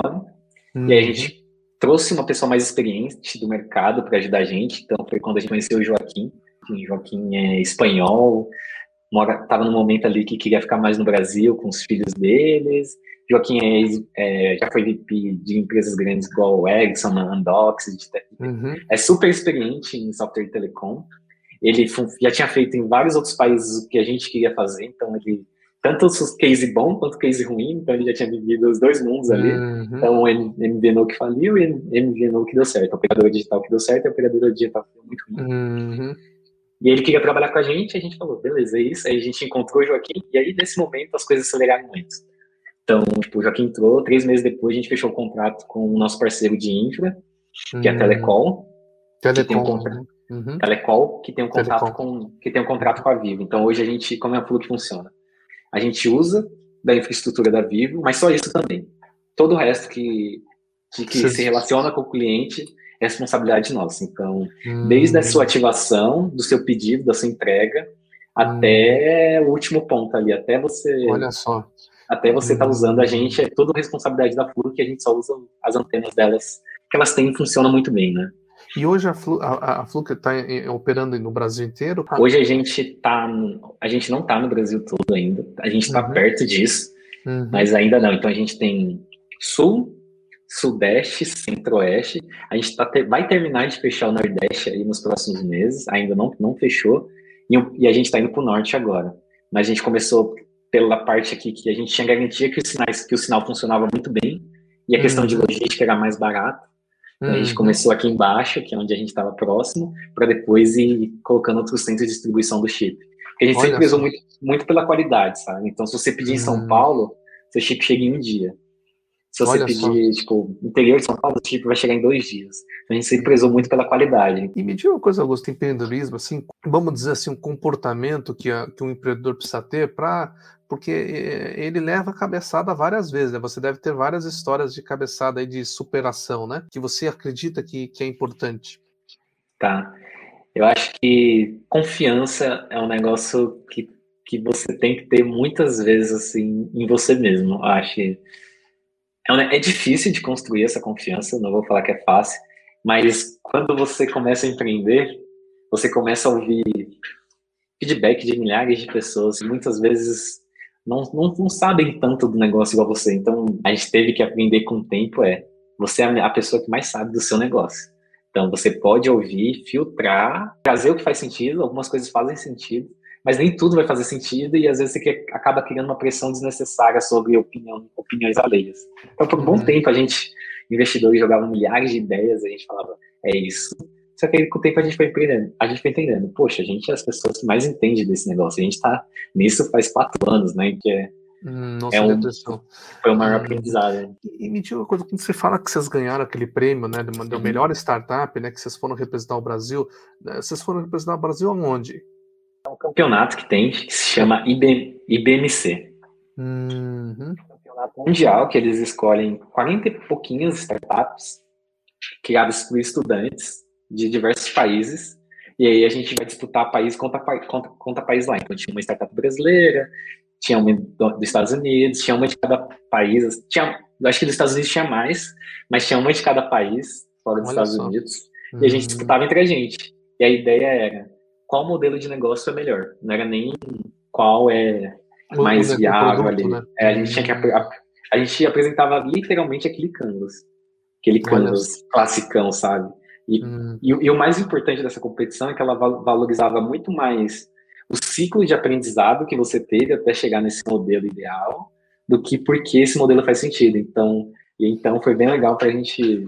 Uhum. E aí a gente uhum. Trouxe uma pessoa mais experiente do mercado para ajudar a gente. Então foi quando a gente conheceu o Joaquim. O Joaquim é espanhol, mora, tava no momento ali que queria ficar mais no Brasil com os filhos deles. Joaquim é, é, já foi VP de empresas grandes igual Ericsson, Andox, uhum. é super experiente em software e telecom. Ele já tinha feito em vários outros países o que a gente queria fazer, então ele tanto o case bom quanto o case ruim, então ele já tinha vivido os dois mundos ali. Uhum. Então o MVNO que faliu e o MVNO que deu certo. A operadora digital que deu certo e a operadora digital que deu muito ruim. Uhum. E ele queria trabalhar com a gente, a gente falou, beleza, é isso. Aí a gente encontrou o Joaquim, e aí nesse momento as coisas aceleraram muito. Então, tipo, o Joaquim entrou, três meses depois a gente fechou o contrato com o nosso parceiro de infra, que é a. Telecom. Telecom. Que tem um contrato, uhum. Telecom, que tem um contrato com que tem um contrato com a Vivo. Então, hoje a gente, como é a Flu que funciona? A gente usa da infraestrutura da Vivo, mas só isso também. Todo o resto que, que, que se relaciona com o cliente é responsabilidade nossa. Então, hum. desde a sua ativação, do seu pedido, da sua entrega, hum. até o último ponto ali, até você. Olha só. Até você estar tá usando a gente, é toda responsabilidade da Flu, que a gente só usa as antenas delas, que elas têm funciona muito bem, né? E hoje a Flu, a, a Flu está operando no Brasil inteiro? Hoje a gente tá, a gente não está no Brasil todo ainda, a gente está uhum. perto disso, uhum. mas ainda não. Então a gente tem Sul, Sudeste, Centro-Oeste. A gente tá vai terminar de fechar o Nordeste aí nos próximos meses, ainda não, não fechou, e, e a gente está indo para o Norte agora. Mas a gente começou pela parte aqui que a gente tinha garantia que, os sinais, que o sinal funcionava muito bem, e a questão de uhum. logística era mais barata. Então, a gente uhum. começou aqui embaixo, que é onde a gente estava próximo, para depois ir colocando outros centros de distribuição do chip. Porque a gente Olha sempre prezou muito, muito pela qualidade, sabe? Então, se você pedir em São Paulo, seu chip chega em um dia. Se você Olha pedir, só. tipo, interior de São Paulo, o chip vai chegar em dois dias. Então, a gente sempre prezou muito pela qualidade. E me diga uma coisa, Augusto, empreendedorismo, assim, vamos dizer assim, um comportamento que, a, que um empreendedor precisa ter para porque eh, ele leva a cabeçada várias vezes, né? Você deve ter várias histórias de cabeçada aí de superação, né? Que você acredita que, que é importante. Tá. Eu acho que confiança é um negócio que, que você tem que ter muitas vezes, assim, em você mesmo. Eu acho é, é difícil de construir essa confiança, não vou falar que é fácil, mas quando você começa a empreender, você começa a ouvir feedback de milhares de pessoas, muitas vezes não, não, não sabem tanto do negócio igual você. Então, a gente teve que aprender com o tempo é, você é a pessoa que mais sabe do seu negócio. Então, você pode ouvir, filtrar, trazer o que faz sentido, algumas coisas fazem sentido, mas nem tudo vai fazer sentido e às vezes você acaba criando uma pressão desnecessária sobre opinião, opiniões alheias. Então, por um bom uhum. tempo, a gente, investidores, jogavam milhares de ideias, a gente falava, é isso, só que aí, com o tempo a gente foi entendendo, a gente foi entendendo, poxa, a gente é as pessoas que mais entendem desse negócio. A gente está nisso faz quatro anos, né? Que é, hum, é um, foi o maior hum. aprendizado. E, me diga uma coisa, quando você fala que vocês ganharam aquele prêmio, né, de, de melhor startup, né, que vocês foram representar o Brasil, né, vocês foram representar o Brasil aonde? É um campeonato que tem, que se chama IB, IBMC. Uhum. É um campeonato mundial que eles escolhem 40 e pouquinhas startups criadas por estudantes de diversos países, e aí a gente vai disputar país contra, contra, contra país lá. Então tinha uma startup brasileira, tinha uma dos Estados Unidos, tinha uma de cada país, tinha, acho que dos Estados Unidos tinha mais, mas tinha uma de cada país, fora dos Olha Estados só. Unidos, e a gente hum. disputava entre a gente. E a ideia era qual modelo de negócio é melhor, não era nem qual é mais viável produto, ali. Né? É, a gente tinha que a, a gente apresentava literalmente aquele canvas, aquele canvas classicão, sabe? E, hum. e, e, o mais importante dessa competição é que ela valorizava muito mais o ciclo de aprendizado que você teve até chegar nesse modelo ideal do que porque esse modelo faz sentido. Então, e então foi bem legal para a gente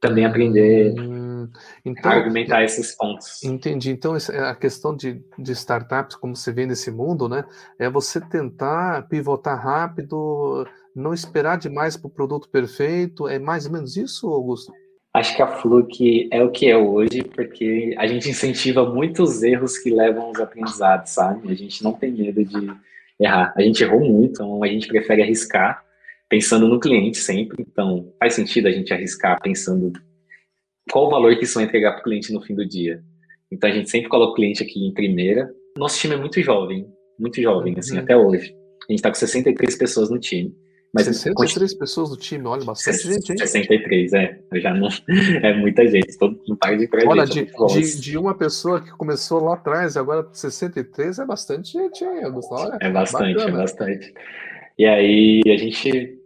também aprender hum, então, a argumentar esses pontos. Entendi. Então, a questão de, de startups, como você vê nesse mundo, né, é você tentar pivotar rápido, não esperar demais para o produto perfeito. É mais ou menos isso, Augusto? Acho que a Fluke é o que é hoje, porque a gente incentiva muitos erros que levam aos aprendizados, sabe? A gente não tem medo de errar. A gente errou muito, então a gente prefere arriscar pensando no cliente sempre. Então, faz sentido a gente arriscar pensando qual o valor que isso vai entregar para o cliente no fim do dia. Então, a gente sempre coloca o cliente aqui em primeira, nosso time é muito jovem, muito jovem, assim, uhum. até hoje. A gente tá com 63 pessoas no time. Mas 63 pessoas no time, olha, bastante gente, hein? 63, é. Já não. É muita gente, todo um par de Olha, de, de, de, uma pessoa que começou lá atrás e agora 63 é bastante gente, hein, Gustavo? é bastante, bacana. é bastante. E aí a gente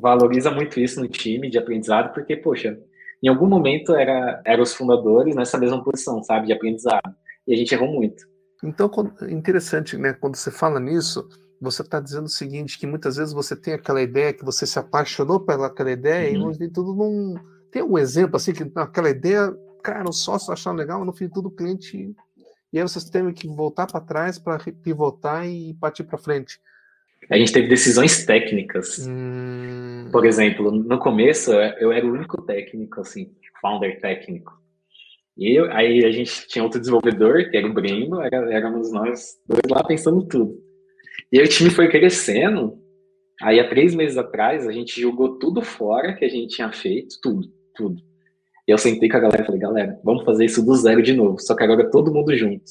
valoriza muito isso no time de aprendizado, porque, poxa, em algum momento era, eram os fundadores nessa mesma posição, sabe, de aprendizado. E a gente errou muito. Então, interessante, né? Quando você fala nisso, você está dizendo o seguinte, que muitas vezes você tem aquela ideia, que você se apaixonou pelaquela ideia, uhum. e no fim de tudo não... Tem um exemplo, assim, que aquela ideia, cara, o sócio achando legal, no fim de tudo o cliente... E aí vocês têm que voltar para trás para pivotar e partir para frente. A gente teve decisões técnicas. Hum... Por exemplo, no começo, eu era o único técnico, assim, founder técnico. E eu, aí a gente tinha outro desenvolvedor, que era o Breno, era, éramos nós dois lá pensando tudo. E aí o time foi crescendo. Aí há três meses atrás a gente jogou tudo fora que a gente tinha feito, tudo, tudo. E eu sentei com a galera e falei, galera, vamos fazer isso do zero de novo, só que agora todo mundo junto.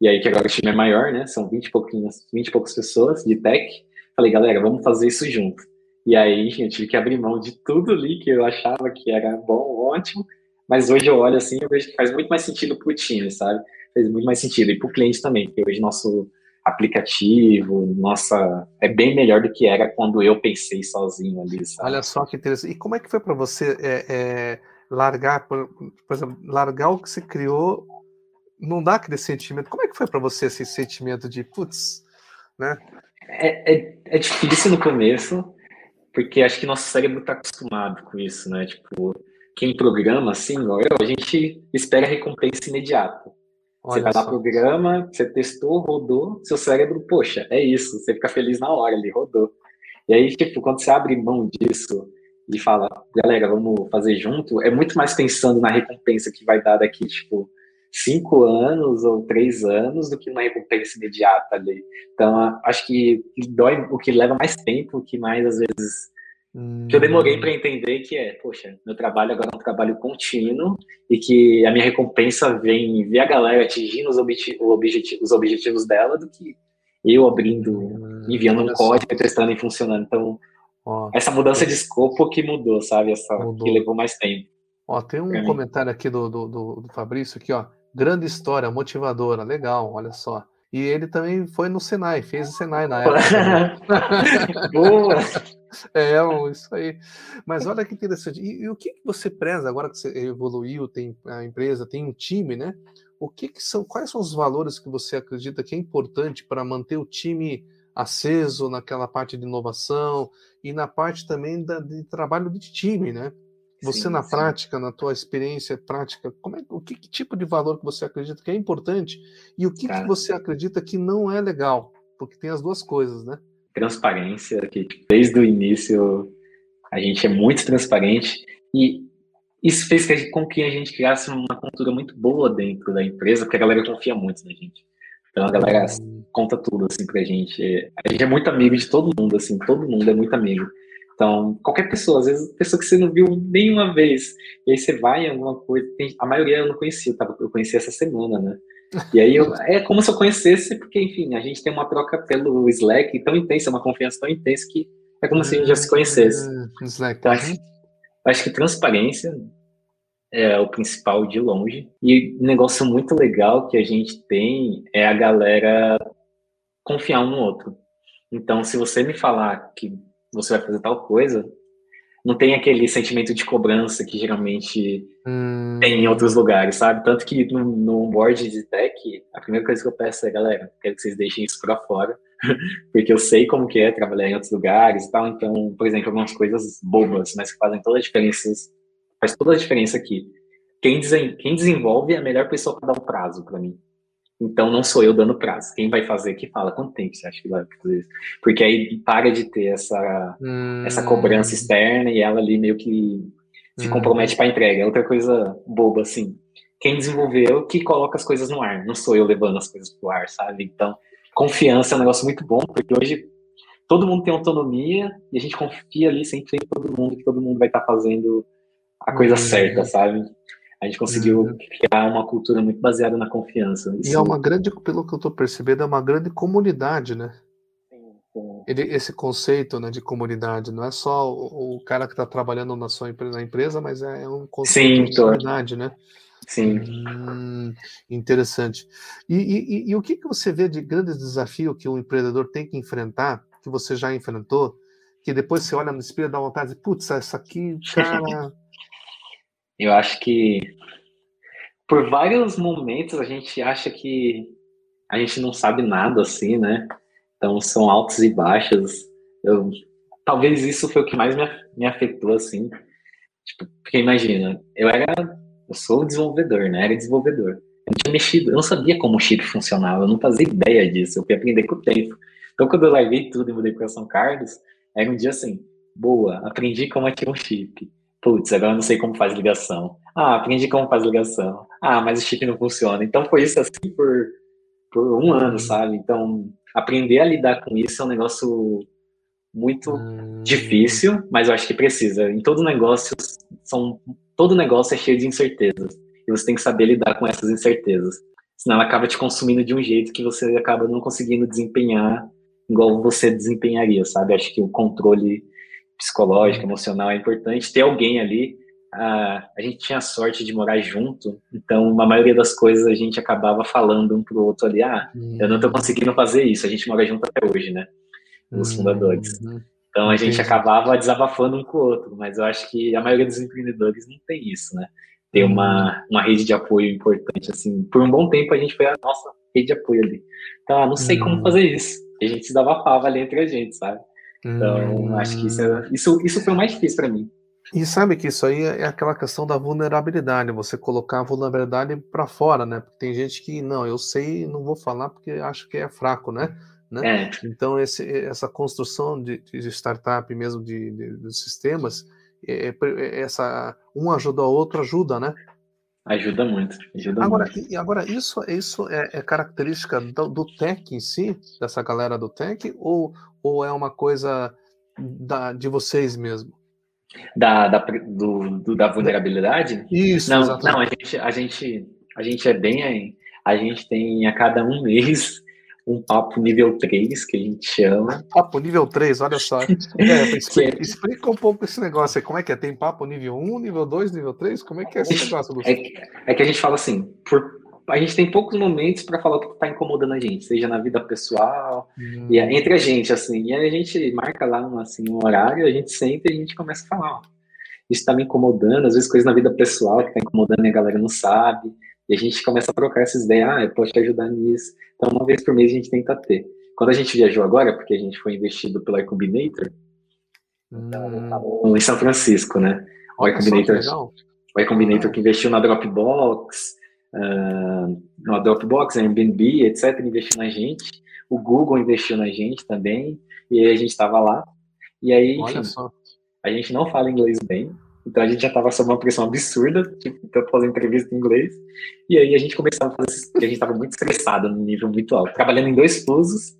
E aí que agora o time é maior, né? São 20 e, pouquinhas, 20 e poucas pessoas de tech. Falei, galera, vamos fazer isso junto. E aí eu tive que abrir mão de tudo ali que eu achava que era bom, ótimo, mas hoje eu olho assim, eu vejo que faz muito mais sentido para o time, sabe? Faz muito mais sentido. E para o cliente também, porque hoje nosso aplicativo, nossa, é bem melhor do que era quando eu pensei sozinho ali. Sabe? Olha só que interessante. E como é que foi para você é, é, largar, por, por, exemplo, largar o que você criou? Não dá aquele sentimento. Como é que foi para você esse sentimento de, putz, né? É, é, é difícil no começo, porque acho que nosso cérebro está acostumado com isso, né? Tipo, quem programa assim, igual eu, a gente espera recompensa imediata. Olha você vai lá, programa, você testou, rodou, seu cérebro, poxa, é isso, você fica feliz na hora, ele rodou. E aí, tipo, quando você abre mão disso e fala, galera, vamos fazer junto, é muito mais pensando na recompensa que vai dar daqui, tipo, cinco anos ou três anos do que uma recompensa imediata ali. Então, acho que dói, o que leva mais tempo, o que mais, às vezes, Hum. Que eu demorei para entender que é, poxa, meu trabalho agora é um trabalho contínuo e que a minha recompensa vem ver a galera atingindo os, objet os objetivos dela do que eu abrindo, hum, enviando um código, e testando e funcionando. Então, ó, essa mudança de escopo que mudou, sabe? Essa mudou. que levou mais tempo. Ó, tem um comentário aqui do, do, do, do Fabrício aqui, ó. Grande história, motivadora, legal, olha só. E ele também foi no Senai, fez o Senai na época. Boa! É, isso aí. Mas olha que interessante. E, e, o que, que você preza agora que você evoluiu, tem a empresa, tem um time, né? O que, que são, quais são os valores que você acredita que é importante para manter o time aceso naquela parte de inovação e na parte também da, de trabalho de time, né? Você sim, na sim. prática, na tua experiência prática, como é, o que, que, tipo de valor que você acredita que é importante e o que, que você acredita que não é legal? Porque tem as duas coisas, né? Transparência, que desde o início a gente é muito transparente e isso fez com que a gente criasse uma cultura muito boa dentro da empresa, porque a galera confia muito na gente. Então a galera conta tudo assim pra gente. A gente é muito amigo de todo mundo, assim, todo mundo é muito amigo. Então, qualquer pessoa, às vezes, pessoa que você não viu nenhuma vez, e aí você vai em alguma coisa, tem, a maioria eu não conhecia, tá? eu conheci essa semana, né? E aí eu, é como se eu conhecesse, porque, enfim, a gente tem uma troca pelo Slack tão intensa, uma confiança tão intensa que é como se a gente já se conhecesse. Ah, Slack. Então, acho, acho que transparência é o principal de longe. E um negócio muito legal que a gente tem é a galera confiar um no outro. Então, se você me falar que você vai fazer tal coisa, não tem aquele sentimento de cobrança que geralmente hum. tem em outros lugares, sabe? Tanto que no, no onboard de tech, a primeira coisa que eu peço é, galera, quero que vocês deixem isso para fora, porque eu sei como que é trabalhar em outros lugares e tal, então, por exemplo, algumas coisas bobas, mas que fazem toda a diferença, faz toda a diferença aqui. Quem, quem desenvolve é a melhor pessoa para dar um prazo para mim. Então não sou eu dando prazo. Quem vai fazer que fala quanto tempo você acha que vai fazer isso? Porque aí para de ter essa, hum. essa cobrança externa e ela ali meio que se hum. compromete para entrega. É outra coisa boba, assim. Quem desenvolveu que coloca as coisas no ar. Não sou eu levando as coisas pro ar, sabe? Então, confiança é um negócio muito bom, porque hoje todo mundo tem autonomia e a gente confia ali sempre em todo mundo, que todo mundo vai estar tá fazendo a coisa hum. certa, sabe? A gente conseguiu uhum. criar uma cultura muito baseada na confiança. Isso... E é uma grande, pelo que eu estou percebendo, é uma grande comunidade, né? Ele, esse conceito né, de comunidade não é só o, o cara que está trabalhando na sua empresa, na empresa, mas é, é um conceito Sim, de comunidade, né? Sim. Hum, interessante. E, e, e, o que, que você vê de grande desafio que um empreendedor tem que enfrentar, que você já enfrentou, que depois você olha no espelho e dá vontade de, putz, essa aqui, cara. Eu acho que por vários momentos a gente acha que a gente não sabe nada assim, né? Então são altos e baixos. Eu, talvez isso foi o que mais me, me afetou, assim. Tipo, porque imagina, eu era. Eu sou desenvolvedor, né? Era desenvolvedor. Eu não tinha mexido, eu não sabia como o chip funcionava, eu não fazia ideia disso, eu fui aprender com o tempo. Então, quando eu larguei tudo e mudei para São Carlos, era um dia assim, boa, aprendi como ativar um chip. Putz, agora eu não sei como faz ligação. Ah, aprendi como faz ligação. Ah, mas o chip não funciona. Então foi isso assim por, por um ano, sabe? Então, aprender a lidar com isso é um negócio muito hum. difícil, mas eu acho que precisa. Em todo negócio, são, todo negócio é cheio de incertezas. E você tem que saber lidar com essas incertezas. Senão ela acaba te consumindo de um jeito que você acaba não conseguindo desempenhar igual você desempenharia, sabe? Acho que o controle psicológico, emocional é importante. Ter alguém ali, a, a gente tinha a sorte de morar junto, então a maioria das coisas a gente acabava falando um pro outro ali, ah, eu não tô conseguindo fazer isso, a gente mora junto até hoje, né? Os uhum. fundadores. Então a gente acabava desabafando um com o outro, mas eu acho que a maioria dos empreendedores não tem isso, né? Tem uma, uhum. uma rede de apoio importante, assim. Por um bom tempo a gente foi a nossa rede de apoio ali. Então, ah, não sei como uhum. fazer isso. A gente se dava fava ali entre a gente, sabe? Então, hum. acho que isso, é, isso, isso foi o mais difícil para mim. E sabe que isso aí é aquela questão da vulnerabilidade, você colocar a vulnerabilidade para fora, né? Porque tem gente que, não, eu sei, não vou falar porque acho que é fraco, né? né? É. Então, esse, essa construção de, de startup mesmo, de, de, de sistemas, é, é, essa, um ajuda o outro, ajuda, né? Ajuda muito. Ajuda agora, muito. agora, isso, isso é, é característica do, do, tech em si, dessa galera do tech, ou, ou é uma coisa da, de vocês mesmo? Da, da, do, do da vulnerabilidade? Isso, não, exatamente. não a, gente, a, gente, a gente é bem. A gente tem a cada um mês um papo nível 3, que a gente chama. Papo nível 3, olha só. É, explica, explica, um pouco esse negócio aí. Como é que é? Tem papo nível 1, nível 2, nível 3? Como é que é esse negócio, É, é que a gente fala assim, por, a gente tem poucos momentos para falar o que está incomodando a gente, seja na vida pessoal, hum. e entre a gente, assim. E aí a gente marca lá um, assim, um horário, a gente senta e a gente começa a falar, ó, isso está me incomodando, às vezes coisas na vida pessoal que está incomodando e a galera não sabe. E a gente começa a trocar essas ideias, ah, eu posso te ajudar nisso. Então, uma vez por mês a gente tenta ter. Quando a gente viajou agora, porque a gente foi investido pelo iCombinator, hum. em São Francisco, né? O iCombinator, o iCombinator que investiu na Dropbox, uh, na Dropbox, Airbnb, etc., investiu na gente. O Google investiu na gente também, e aí a gente estava lá. E aí, enfim, a gente não fala inglês bem, então a gente já estava sob uma pressão absurda, tipo, tanto fazer entrevista em inglês. E aí a gente começava a fazer, a gente estava muito estressado no nível muito alto, trabalhando em dois fusos.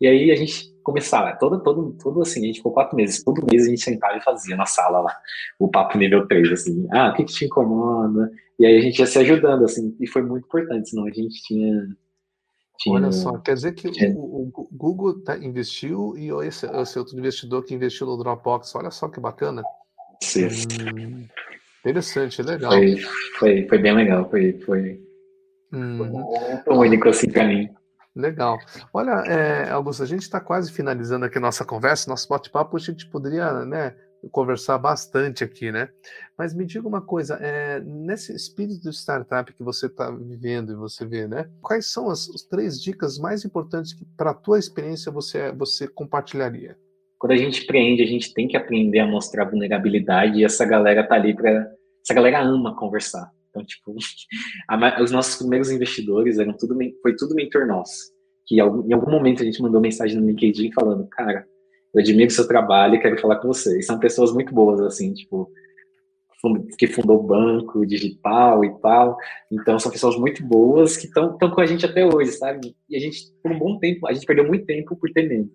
E aí a gente começava, todo, todo, todo assim, a gente ficou quatro meses, todo mês a gente sentava e fazia na sala lá, o papo nível 3, assim, ah, o que, que te incomoda? E aí a gente ia se ajudando, assim, e foi muito importante, senão a gente tinha. tinha Olha só, quer dizer que tinha... o, o, Google tá, investiu e esse, esse outro investidor que investiu no Dropbox, olha só que bacana. Hum, interessante, legal. Foi, foi, foi, bem legal, foi, foi, hum. foi único assim para mim. Legal. Olha, é, Augusto, a gente está quase finalizando aqui nossa conversa, nosso bate-papo, a gente poderia né, conversar bastante aqui, né? Mas me diga uma coisa, é, nesse espírito de startup que você está vivendo e você vê, né? Quais são as, as três dicas mais importantes que, para a tua experiência, você, você compartilharia? quando a gente empreende, a gente tem que aprender a mostrar vulnerabilidade e essa galera tá ali para essa galera ama conversar. Então, tipo, a, os nossos primeiros investidores eram tudo foi tudo mentor nosso. Que em algum, em algum momento a gente mandou mensagem no LinkedIn falando, cara, eu admiro seu trabalho e quero falar com vocês. São pessoas muito boas, assim, tipo, que fundou o banco digital e tal. Então, são pessoas muito boas que estão com a gente até hoje, sabe? E a gente, por um bom tempo, a gente perdeu muito tempo por ter medo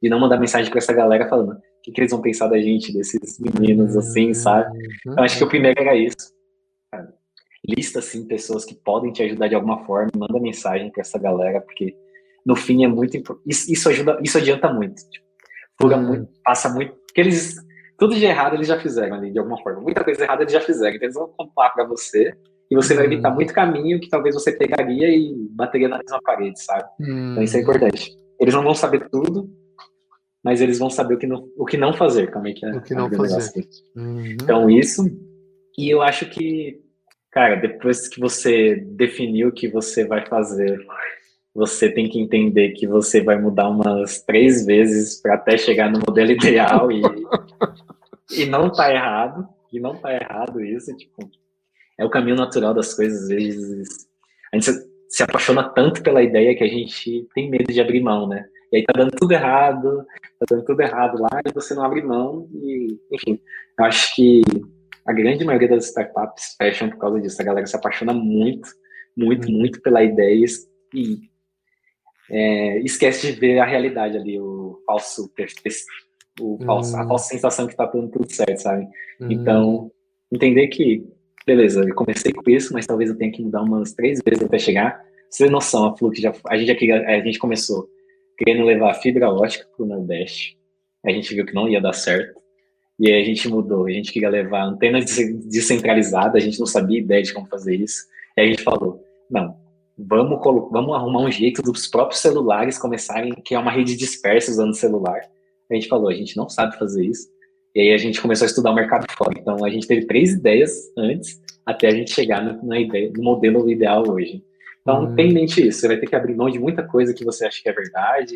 de não mandar mensagem para essa galera falando o que, que, eles vão pensar da gente, desses meninos, assim, sabe? Então, acho que o primeiro era isso. Lista assim pessoas que podem te ajudar de alguma forma, manda mensagem para essa galera, porque no fim é muito isso, isso ajuda, isso adianta muito. Tipo, fuga hum. muito, passa muito, porque eles tudo de errado eles já fizeram ali de alguma forma. Muita coisa errada eles já fizeram, então eles vão contar para você e você vai evitar muito caminho que talvez você pegaria e bateria na mesma parede, sabe? Hum. Então isso é importante. Eles não vão saber tudo, mas eles vão saber o que não, o que não fazer, como é que é. O que não fazer. Uhum. Então isso, e eu acho que, cara, depois que você definiu o que você vai fazer, você tem que entender que você vai mudar umas três vezes para até chegar no modelo ideal e, e não tá errado, e não tá errado isso, tipo, é o caminho natural das coisas, às vezes a gente se, apaixona tanto pela ideia que a gente tem medo de abrir mão, né? E aí tá dando tudo errado, tá dando tudo errado lá e você não abre mão e, enfim, eu acho que a grande maioria das startups fecham por causa disso. A galera se apaixona muito, muito, uhum. muito pela ideia e é, esquece de ver a realidade ali, o falso, o falso a uhum. falsa sensação que tá dando tudo certo, sabe? Uhum. Então, entender que, beleza, eu comecei com isso, mas talvez eu tenha que mudar umas três vezes até chegar. Você tem noção, a Flux já, a gente, aqui, a gente começou querendo levar fibra ótica para o Nordeste. A gente viu que não ia dar certo. E aí a gente mudou. A gente queria levar antenas descentralizadas, a gente não sabia ideia de como fazer isso. E aí a gente falou: não, vamos, vamos arrumar um jeito dos próprios celulares começarem, que é uma rede dispersa usando celular. A gente falou: a gente não sabe fazer isso. E aí a gente começou a estudar o mercado fora. Então a gente teve três ideias antes, até a gente chegar no, na ideia, no modelo ideal hoje. Então, hum. tem em mente isso. Você vai ter que abrir mão de muita coisa que você acha que é verdade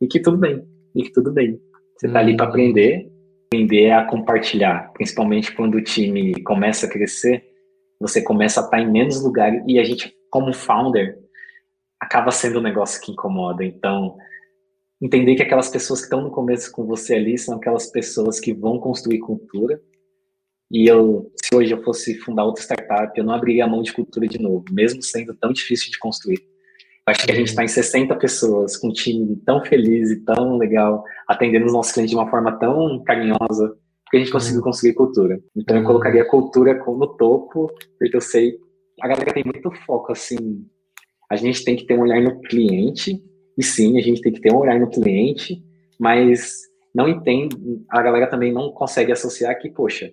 e que tudo bem. E que tudo bem. Você está hum. ali para aprender. Aprender a compartilhar. Principalmente quando o time começa a crescer, você começa a estar em menos lugares. E a gente, como founder, acaba sendo um negócio que incomoda. Então, entender que aquelas pessoas que estão no começo com você ali são aquelas pessoas que vão construir cultura e eu, se hoje eu fosse fundar outra startup, eu não abriria a mão de cultura de novo, mesmo sendo tão difícil de construir. Acho que a gente está em 60 pessoas, com um time tão feliz e tão legal, atendendo os nossos clientes de uma forma tão carinhosa, porque a gente conseguiu construir cultura. Então eu colocaria a cultura no topo, porque eu sei, a galera tem muito foco, assim, a gente tem que ter um olhar no cliente, e sim, a gente tem que ter um olhar no cliente, mas não entende, a galera também não consegue associar que, poxa,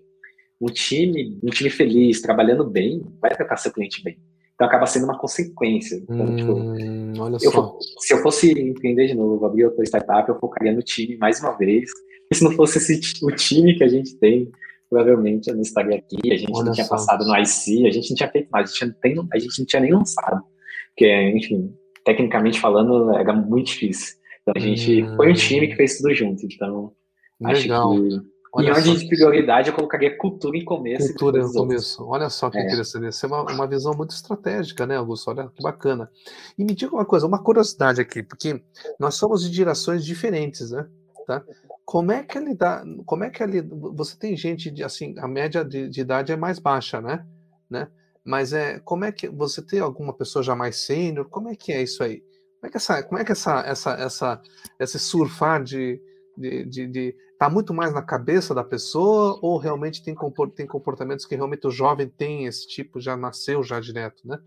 um time, um time feliz, trabalhando bem, vai tratar seu cliente bem. Então acaba sendo uma consequência. Então, tipo, hum, tipo, olha eu só. se eu fosse empreender de novo, abrir outra startup, eu focaria no time mais uma vez. E se não fosse esse, o time que a gente tem, provavelmente eu não estaria aqui, a gente olha não tinha só. passado no IC, a gente não tinha feito nada, a gente não, tem, a gente não tinha nem lançado. Porque, enfim, tecnicamente falando, era muito difícil. Então a gente hum. foi um time que fez tudo junto. Então, Legal. acho que Olha em ordem de prioridade, eu colocaria cultura em começo. Cultura no começo. Olha só que é. interessante. Isso é uma, uma visão muito estratégica, né, Augusto? Olha que bacana. E me diga uma coisa, uma curiosidade aqui, porque nós somos de gerações diferentes, né? Tá? Como é que ele dá? Como é que ele? Você tem gente de assim, a média de, de idade é mais baixa, né? né? Mas é como é que você tem alguma pessoa já mais sênior? Como é que é isso aí? Como é que essa, como é que essa, essa, essa, esse surfar de, de, de, de tá muito mais na cabeça da pessoa ou realmente tem, tem comportamentos que realmente o jovem tem esse tipo, já nasceu já direto, né?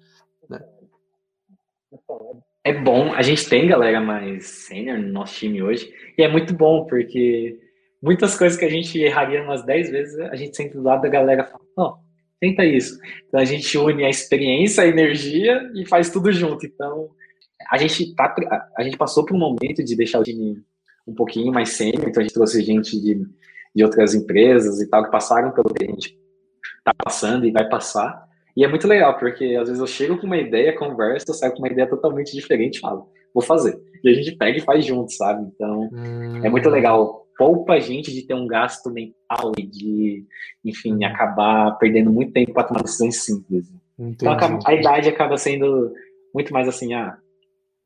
né? É bom, a gente tem galera mais sênior no nosso time hoje, e é muito bom, porque muitas coisas que a gente erraria umas 10 vezes, a gente senta do lado da galera e fala, ó, oh, tenta isso. Então a gente une a experiência, a energia e faz tudo junto. Então, a gente, tá, a gente passou por um momento de deixar o time um pouquinho mais sênior, então a gente trouxe gente de, de outras empresas e tal, que passaram pelo que a gente está passando e vai passar. E é muito legal, porque às vezes eu chego com uma ideia, converso, saio com uma ideia totalmente diferente e falo, vou fazer. E a gente pega e faz junto, sabe? Então, hum. é muito legal. Poupa a gente de ter um gasto mental e de, enfim, hum. acabar perdendo muito tempo para tomar decisões simples. Entendi. Então, a idade acaba sendo muito mais assim, ah,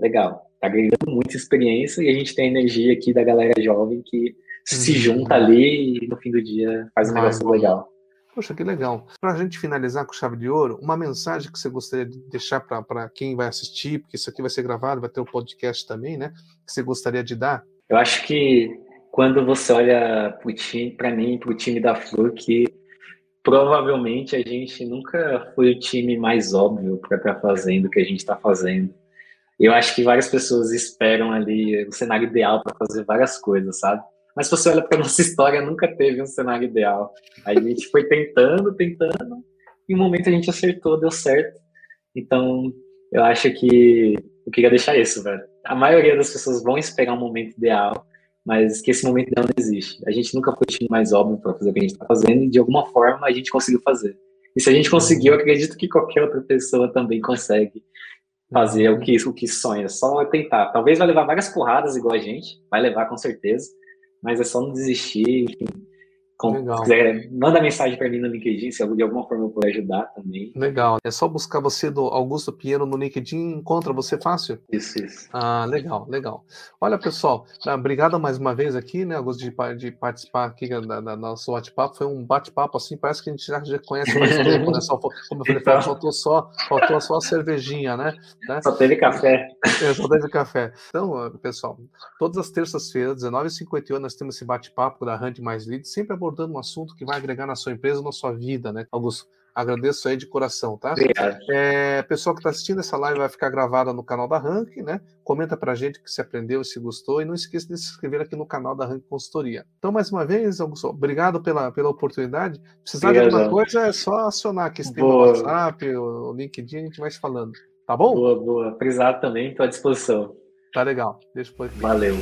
legal, tá ganhando muita experiência e a gente tem a energia aqui da galera jovem que uhum. se junta ali e no fim do dia faz um negócio legal. Poxa, que legal. Para a gente finalizar com chave de ouro, uma mensagem que você gostaria de deixar para quem vai assistir, porque isso aqui vai ser gravado, vai ter o um podcast também, né? Que você gostaria de dar? Eu acho que quando você olha para mim, para o time da Flu, que provavelmente a gente nunca foi o time mais óbvio para estar tá fazendo o que a gente está fazendo. Eu acho que várias pessoas esperam ali o cenário ideal para fazer várias coisas, sabe? Mas se você olha para nossa história, nunca teve um cenário ideal. A gente foi tentando, tentando, e um momento a gente acertou, deu certo. Então, eu acho que eu queria deixar isso, velho. A maioria das pessoas vão esperar um momento ideal, mas que esse momento ideal não existe. A gente nunca foi o time mais óbvio para fazer o que a gente está fazendo, e de alguma forma a gente conseguiu fazer. E se a gente conseguiu, acredito que qualquer outra pessoa também consegue fazer o que, o que sonha. Só tentar. Talvez vai levar várias porradas igual a gente, vai levar com certeza, mas é só não desistir, enfim. Legal. Se quiser, manda mensagem para mim no LinkedIn, se de alguma forma eu puder ajudar também. Legal. É só buscar você do Augusto Pinheiro no LinkedIn, encontra você fácil? Isso, isso. Ah, legal, legal. Olha, pessoal, ah, obrigado mais uma vez aqui, né, Augusto, de, de participar aqui da, da nosso bate-papo. Foi um bate-papo assim, parece que a gente já, já conhece mais tempo, né? Só, como eu falei, então... faltou, só, faltou só a cervejinha, né? né? Só teve café. É, só teve café. Então, pessoal, todas as terças-feiras, 19h58, nós temos esse bate-papo da Hunt Mais Leads, sempre abordando abordando um assunto que vai agregar na sua empresa, na sua vida, né, Augusto? Agradeço aí de coração, tá? Obrigado. É, pessoal que está assistindo essa live vai ficar gravada no canal da Rank, né? Comenta pra gente que se aprendeu se gostou e não esqueça de se inscrever aqui no canal da Rank Consultoria. Então, mais uma vez, Augusto, obrigado pela, pela oportunidade. Precisar obrigado. de alguma coisa é só acionar aqui esse WhatsApp, o LinkedIn, a gente vai se falando. Tá bom? Boa, boa. Frisado também, estou à disposição. Tá legal. Deixa por aqui. Valeu.